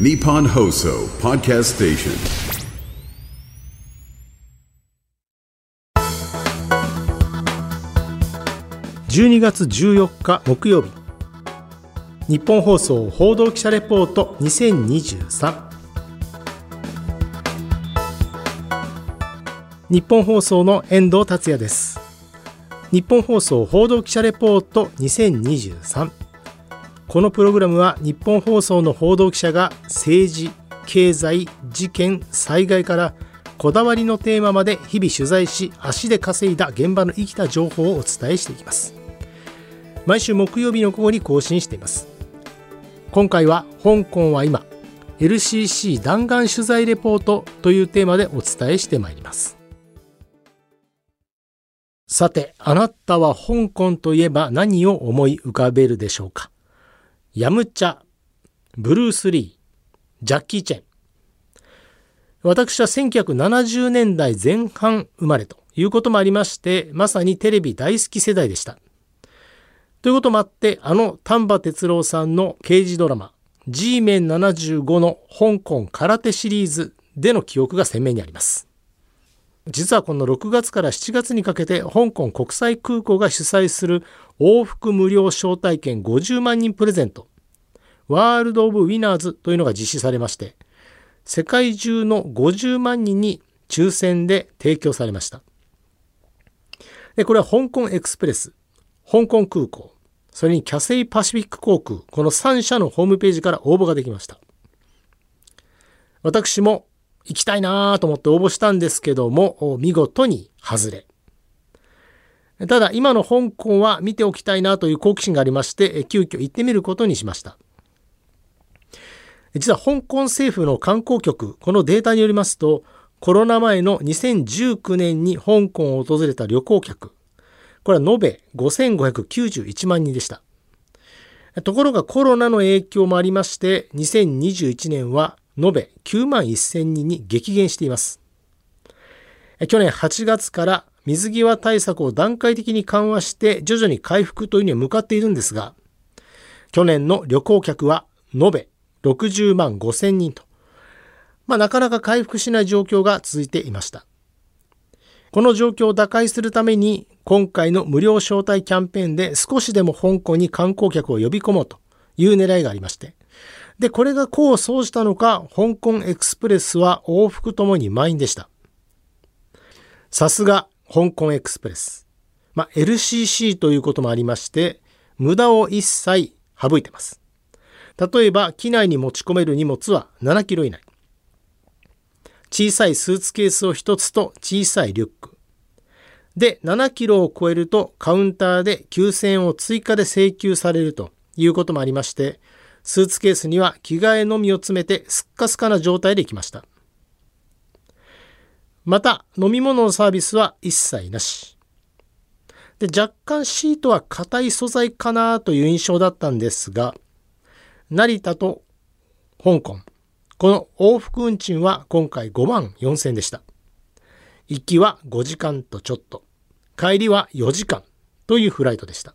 Nippon Hoso Podcast Station. 12月14日木曜日。日本放送報道記者レポート2023日本放送の遠藤達也です。日本放送報道記者レポート2023このプログラムは日本放送の報道記者が政治経済事件災害からこだわりのテーマまで日々取材し足で稼いだ現場の生きた情報をお伝えしていきます。毎週木曜日の午後に更新しています。今回は香港は今 LCC 弾丸取材レポートというテーマでお伝えしてまいります。さてあなたは香港といえば何を思い浮かべるでしょうか？ヤムチャブルース・リージャッキー・チェン私は1970年代前半生まれということもありましてまさにテレビ大好き世代でしたということもあって、あの丹波哲郎さんの刑事ドラマ、G メン75の香港空手シリーズでの記憶が鮮明にあります。実はこの6月から7月にかけて香港国際空港が主催する往復無料招待券50万人プレゼントワールド・オブ・ウィナーズというのが実施されまして世界中の50万人に抽選で提供されましたでこれは香港エクスプレス香港空港、それにキャセイパシフィック航空、この3社のホームページから応募ができました。私も行きたいなと思って応募したんですけども、見事に外れ。ただ、今の香港は見ておきたいなという好奇心がありまして、急遽行ってみることにしました。実は香港政府の観光局、このデータによりますと、コロナ前の2019年に香港を訪れた旅行客、これは延べ5591万人でした。ところがコロナの影響もありまして、2021年は延べ9万1000人に激減しています。去年8月から水際対策を段階的に緩和して徐々に回復というには向かっているんですが、去年の旅行客は延べ60万5000人と、まあ、なかなか回復しない状況が続いていました。この状況を打開するために今回の無料招待キャンペーンで少しでも香港に観光客を呼び込もうという狙いがありまして、で、これが功を奏したのか、香港エクスプレスは往復ともに満員でした。さすが香港エクスプレス。まあ、LCC ということもありまして、無駄を一切省いてます。例えば、機内に持ち込める荷物は7キロ以内。小さいスーツケースを1つと小さいリュック。で、7キロを超えるとカウンターで9000円を追加で請求されるということもありまして、スーツケースには着替えのみを詰めてすっかすかな状態で行きました。また、飲み物のサービスは一切なし。で、若干シートは硬い素材かなという印象だったんですが、成田と香港、この往復運賃は今回5万4000円でした。行きは5時間とちょっと、帰りは4時間というフライトでした。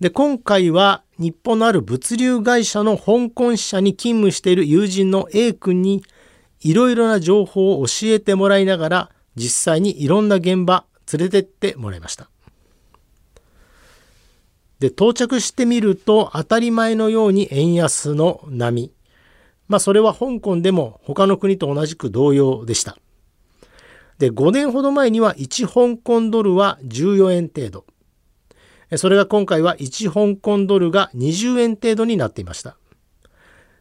で、今回は日本のある物流会社の香港支社に勤務している友人の A 君にいろいろな情報を教えてもらいながら実際にいろんな現場連れてってもらいました。で、到着してみると当たり前のように円安の波、まあそれは香港でも他の国と同じく同様でした。で、5年ほど前には1香港ドルは14円程度。それが今回は1香港ドルが20円程度になっていました。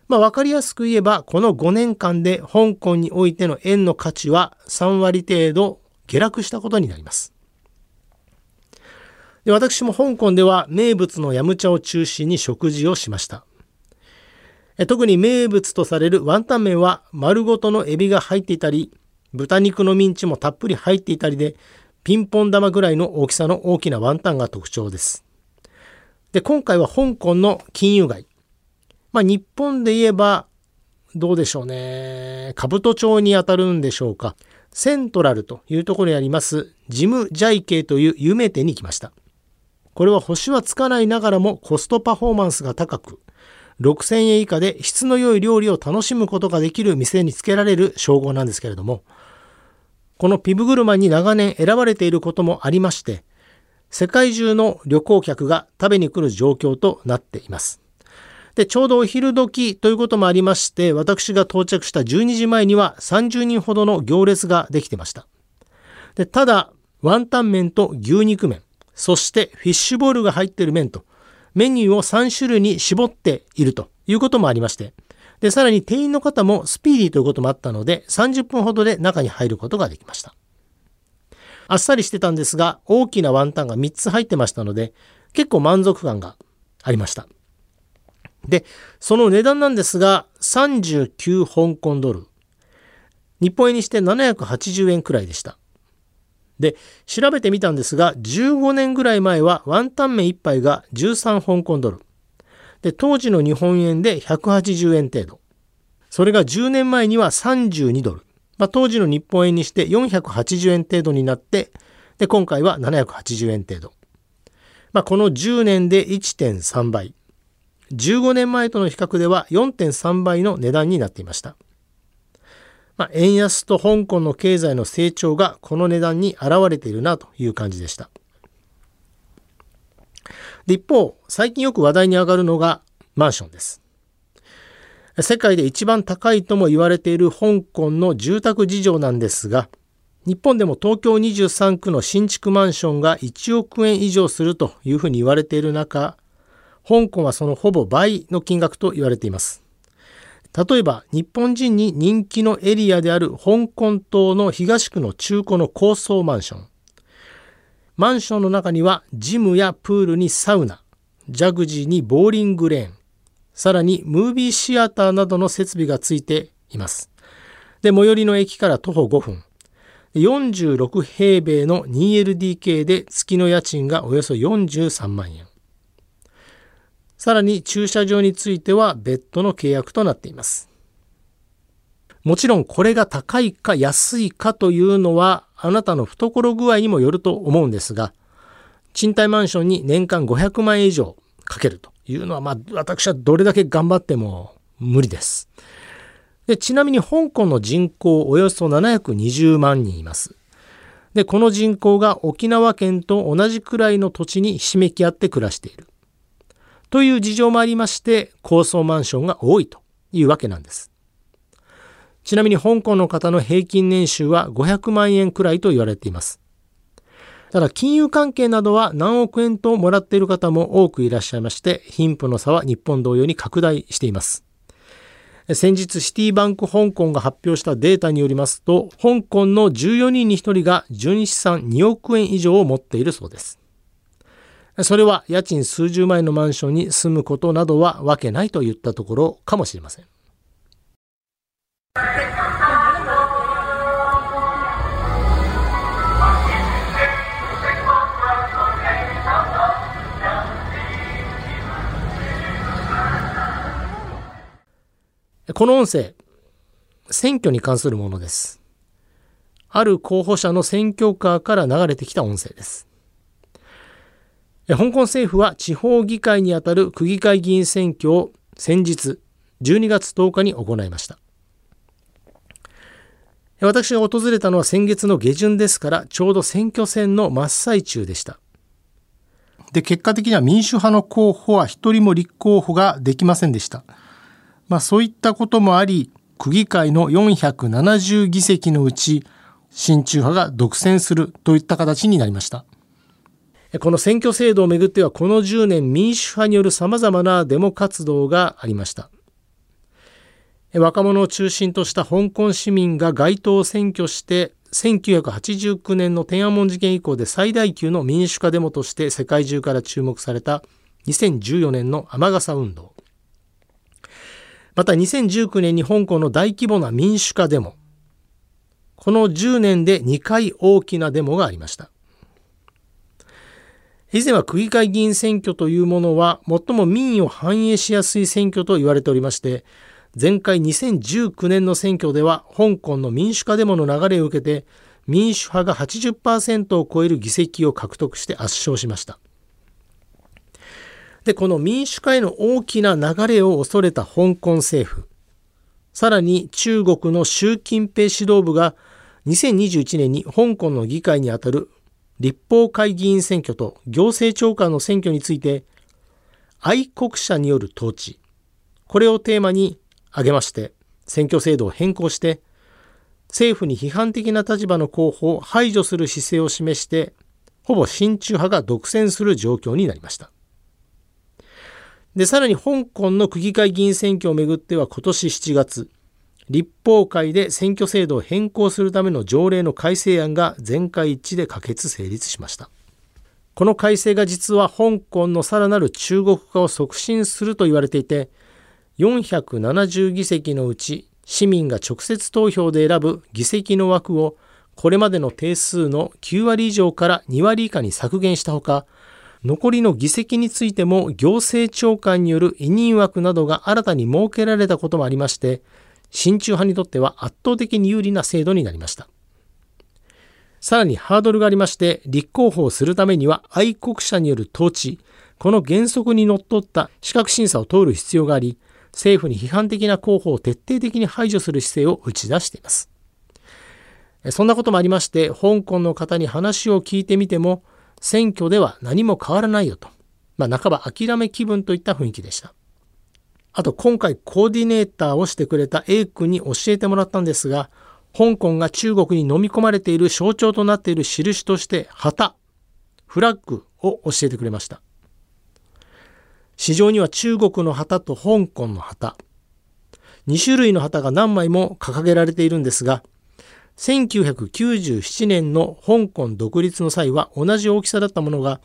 まあ分かりやすく言えば、この5年間で香港においての円の価値は3割程度下落したことになります。で私も香港では名物のヤムチャを中心に食事をしました。特に名物とされるワンタン麺は丸ごとのエビが入っていたり、豚肉のミンチもたっぷり入っていたりで、ピンポン玉ぐらいの大きさの大きなワンタンが特徴です。で、今回は香港の金融街。まあ日本で言えば、どうでしょうね。兜町にあたるんでしょうか。セントラルというところにあります、ジム・ジャイケイという有名店に来ました。これは星はつかないながらもコストパフォーマンスが高く、6000円以下で質の良い料理を楽しむことができる店につけられる称号なんですけれども、このピブグルマンに長年選ばれていることもありまして、世界中の旅行客が食べに来る状況となっています。で、ちょうどお昼時ということもありまして、私が到着した12時前には30人ほどの行列ができてました。で、ただ、ワンタン麺と牛肉麺、そしてフィッシュボールが入っている麺と、メニューを3種類に絞っているということもありまして、で、さらに店員の方もスピーディーということもあったので、30分ほどで中に入ることができました。あっさりしてたんですが、大きなワンタンが3つ入ってましたので、結構満足感がありました。で、その値段なんですが、39香港ドル。日本円にして780円くらいでした。で、調べてみたんですが、15年ぐらい前はワンタン麺1杯が13香港ドル。で、当時の日本円で180円程度。それが10年前には32ドル。まあ、当時の日本円にして480円程度になって、で、今回は780円程度。まあ、この10年で1.3倍。15年前との比較では4.3倍の値段になっていました。まあ、円安と香港の経済の成長がこの値段に現れているなという感じでした。で一方、最近よく話題に上がるのがマンションです。世界で一番高いとも言われている香港の住宅事情なんですが、日本でも東京23区の新築マンションが1億円以上するというふうに言われている中、香港はそのほぼ倍の金額と言われています。例えば日本人に人気のエリアである香港島の東区の中古の高層マンション。マンションの中にはジムやプールにサウナ、ジャグジーにボーリングレーン、さらにムービーシアターなどの設備がついています。で、最寄りの駅から徒歩5分。46平米の 2LDK で月の家賃がおよそ43万円。さらに駐車場については別途の契約となっています。もちろんこれが高いか安いかというのはあなたの懐具合にもよると思うんですが、賃貸マンションに年間500万円以上かけるというのは、まあ私はどれだけ頑張っても無理です。でちなみに香港の人口およそ720万人います。で、この人口が沖縄県と同じくらいの土地にひしめき合って暮らしている。という事情もありまして高層マンションが多いというわけなんです。ちなみに香港の方の平均年収は500万円くらいと言われています。ただ金融関係などは何億円ともらっている方も多くいらっしゃいまして貧富の差は日本同様に拡大しています。先日シティバンク香港が発表したデータによりますと香港の14人に1人が純資産2億円以上を持っているそうです。それは家賃数十万円のマンションに住むことなどはわけないといったところかもしれません。この音声、選挙に関するものです。ある候補者の選挙カーから流れてきた音声です。香港政府は地方議会にあたる区議会議員選挙を先日12月10日に行いました。私が訪れたのは先月の下旬ですからちょうど選挙戦の真っ最中でした。で、結果的には民主派の候補は一人も立候補ができませんでした。まあそういったこともあり、区議会の470議席のうち、親中派が独占するといった形になりました。この選挙制度をめぐってはこの10年民主派による様々なデモ活動がありました。若者を中心とした香港市民が街頭を占拠して1989年の天安門事件以降で最大級の民主化デモとして世界中から注目された2014年の雨傘運動。また2019年に香港の大規模な民主化デモ。この10年で2回大きなデモがありました。以前は区議会議員選挙というものは最も民意を反映しやすい選挙と言われておりまして前回2019年の選挙では香港の民主化デモの流れを受けて民主派が80%を超える議席を獲得して圧勝しましたで、この民主化への大きな流れを恐れた香港政府。さらに中国の習近平指導部が2021年に香港の議会にあたる立法会議員選挙と行政長官の選挙について愛国者による統治。これをテーマに挙げまして選挙制度を変更して政府に批判的な立場の候補を排除する姿勢を示してほぼ親中派が独占する状況になりました。でさらに香港の区議会議員選挙をめぐっては今年7月立法会で選挙制度を変更するための条例の改正案が全会一致で可決成立しました。この改正が実は香港のさらなる中国化を促進すると言われていて470議席のうち市民が直接投票で選ぶ議席の枠をこれまでの定数の9割以上から2割以下に削減したほか残りの議席についても行政長官による委任枠などが新たに設けられたこともありまして親中派にとっては圧倒的に有利な制度になりました。さらにハードルがありまして、立候補をするためには愛国者による統治、この原則にのっとった資格審査を通る必要があり、政府に批判的な候補を徹底的に排除する姿勢を打ち出しています。そんなこともありまして、香港の方に話を聞いてみても、選挙では何も変わらないよと、まあ、半ば諦め気分といった雰囲気でした。あと今回コーディネーターをしてくれた A 君に教えてもらったんですが、香港が中国に飲み込まれている象徴となっている印として旗、フラッグを教えてくれました。市場には中国の旗と香港の旗、2種類の旗が何枚も掲げられているんですが、1997年の香港独立の際は同じ大きさだったものが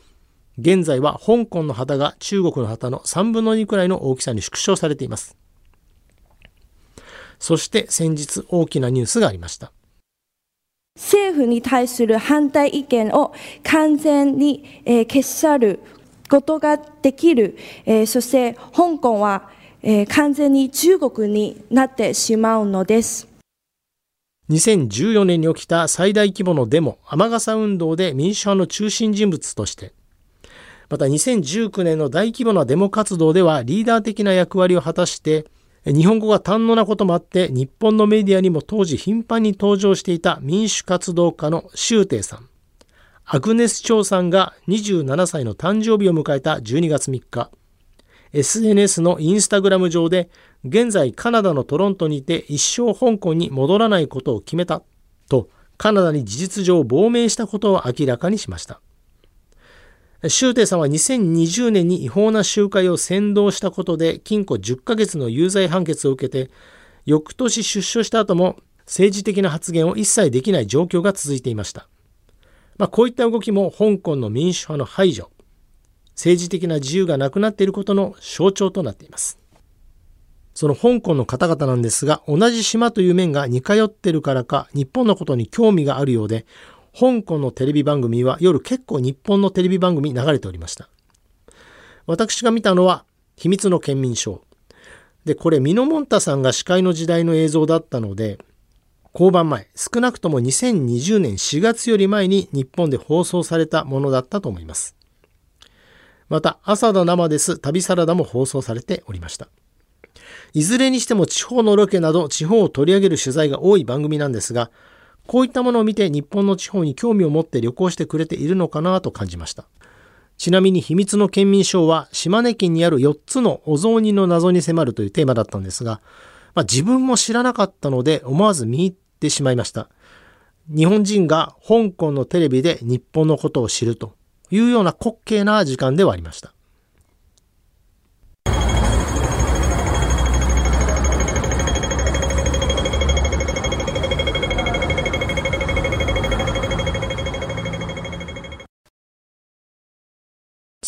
現在は香港の旗が中国の旗の3分の2くらいの大きさに縮小されています。そして先日大きなニュースがありました。政府に対する反対意見を完全に、えー、消し去ることができる、えー、そして香港は、えー、完全に中国になってしまうのです。2014年に起きた最大規模のデモ、雨傘運動で民主派の中心人物として、また2019年の大規模なデモ活動ではリーダー的な役割を果たして日本語が堪能なこともあって日本のメディアにも当時頻繁に登場していた民主活動家の周庭さん。アグネス・チョウさんが27歳の誕生日を迎えた12月3日。SNS のインスタグラム上で現在カナダのトロントにいて一生香港に戻らないことを決めたとカナダに事実上亡命したことを明らかにしました。周庭さんは2020年に違法な集会を扇動したことで禁錮10ヶ月の有罪判決を受けて翌年出所した後も政治的な発言を一切できない状況が続いていました。まあ、こういった動きも香港の民主派の排除、政治的な自由がなくなっていることの象徴となっています。その香港の方々なんですが、同じ島という面が似通ってるからか、日本のことに興味があるようで、香港のテレビ番組は夜結構日本のテレビ番組流れておりました。私が見たのは秘密の県民ショー。で、これミノモンタさんが司会の時代の映像だったので、交番前、少なくとも2020年4月より前に日本で放送されたものだったと思います。また、朝田生です、旅サラダも放送されておりました。いずれにしても地方のロケなど地方を取り上げる取材が多い番組なんですが、こういったものを見て日本の地方に興味を持って旅行してくれているのかなと感じました。ちなみに秘密の県民賞は島根県にある4つのお雑煮の謎に迫るというテーマだったんですが、まあ、自分も知らなかったので思わず見入ってしまいました。日本人が香港のテレビで日本のことを知るというような滑稽な時間ではありました。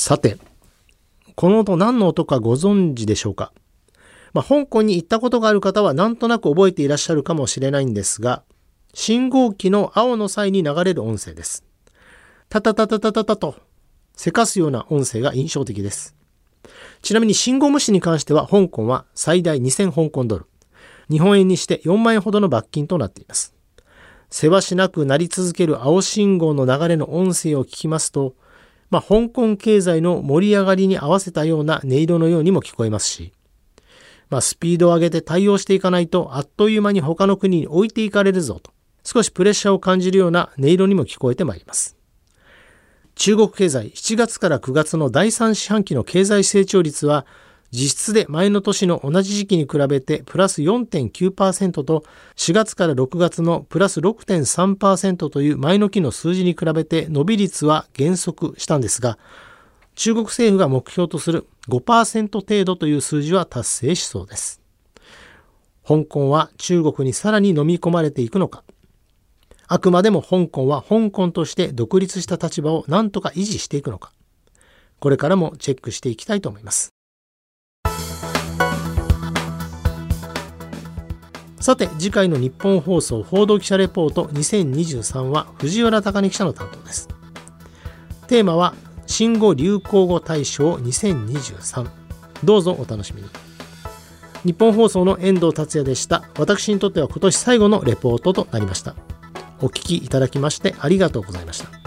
さて、この音何の音かご存知でしょうか？まあ、香港に行ったことがある方はなんとなく覚えていらっしゃるかもしれないんですが、信号機の青の際に流れる音声です。タタタタタタタと、せかすような音声が印象的です。ちなみに信号無視に関しては香港は最大2000香港ドル。日本円にして4万円ほどの罰金となっています。せわしなくなり続ける青信号の流れの音声を聞きますと、まあ、香港経済の盛り上がりに合わせたような音色のようにも聞こえますし、まあ、スピードを上げて対応していかないとあっという間に他の国に置いていかれるぞと少しプレッシャーを感じるような音色にも聞こえてまいります。中国経済7月から9月の第3四半期の経済成長率は実質で前の年の同じ時期に比べてプラス4.9%と4月から6月のプラス6.3%という前の期の数字に比べて伸び率は減速したんですが中国政府が目標とする5%程度という数字は達成しそうです。香港は中国にさらに飲み込まれていくのかあくまでも香港は香港として独立した立場を何とか維持していくのか、これからもチェックしていきたいと思います。さて、次回の日本放送報道記者レポート2023は藤原貴根記者の担当です。テーマは、新語・流行語大賞2023。どうぞお楽しみに。日本放送の遠藤達也でした。私にとっては今年最後のレポートとなりました。お聞きいただきましてありがとうございました。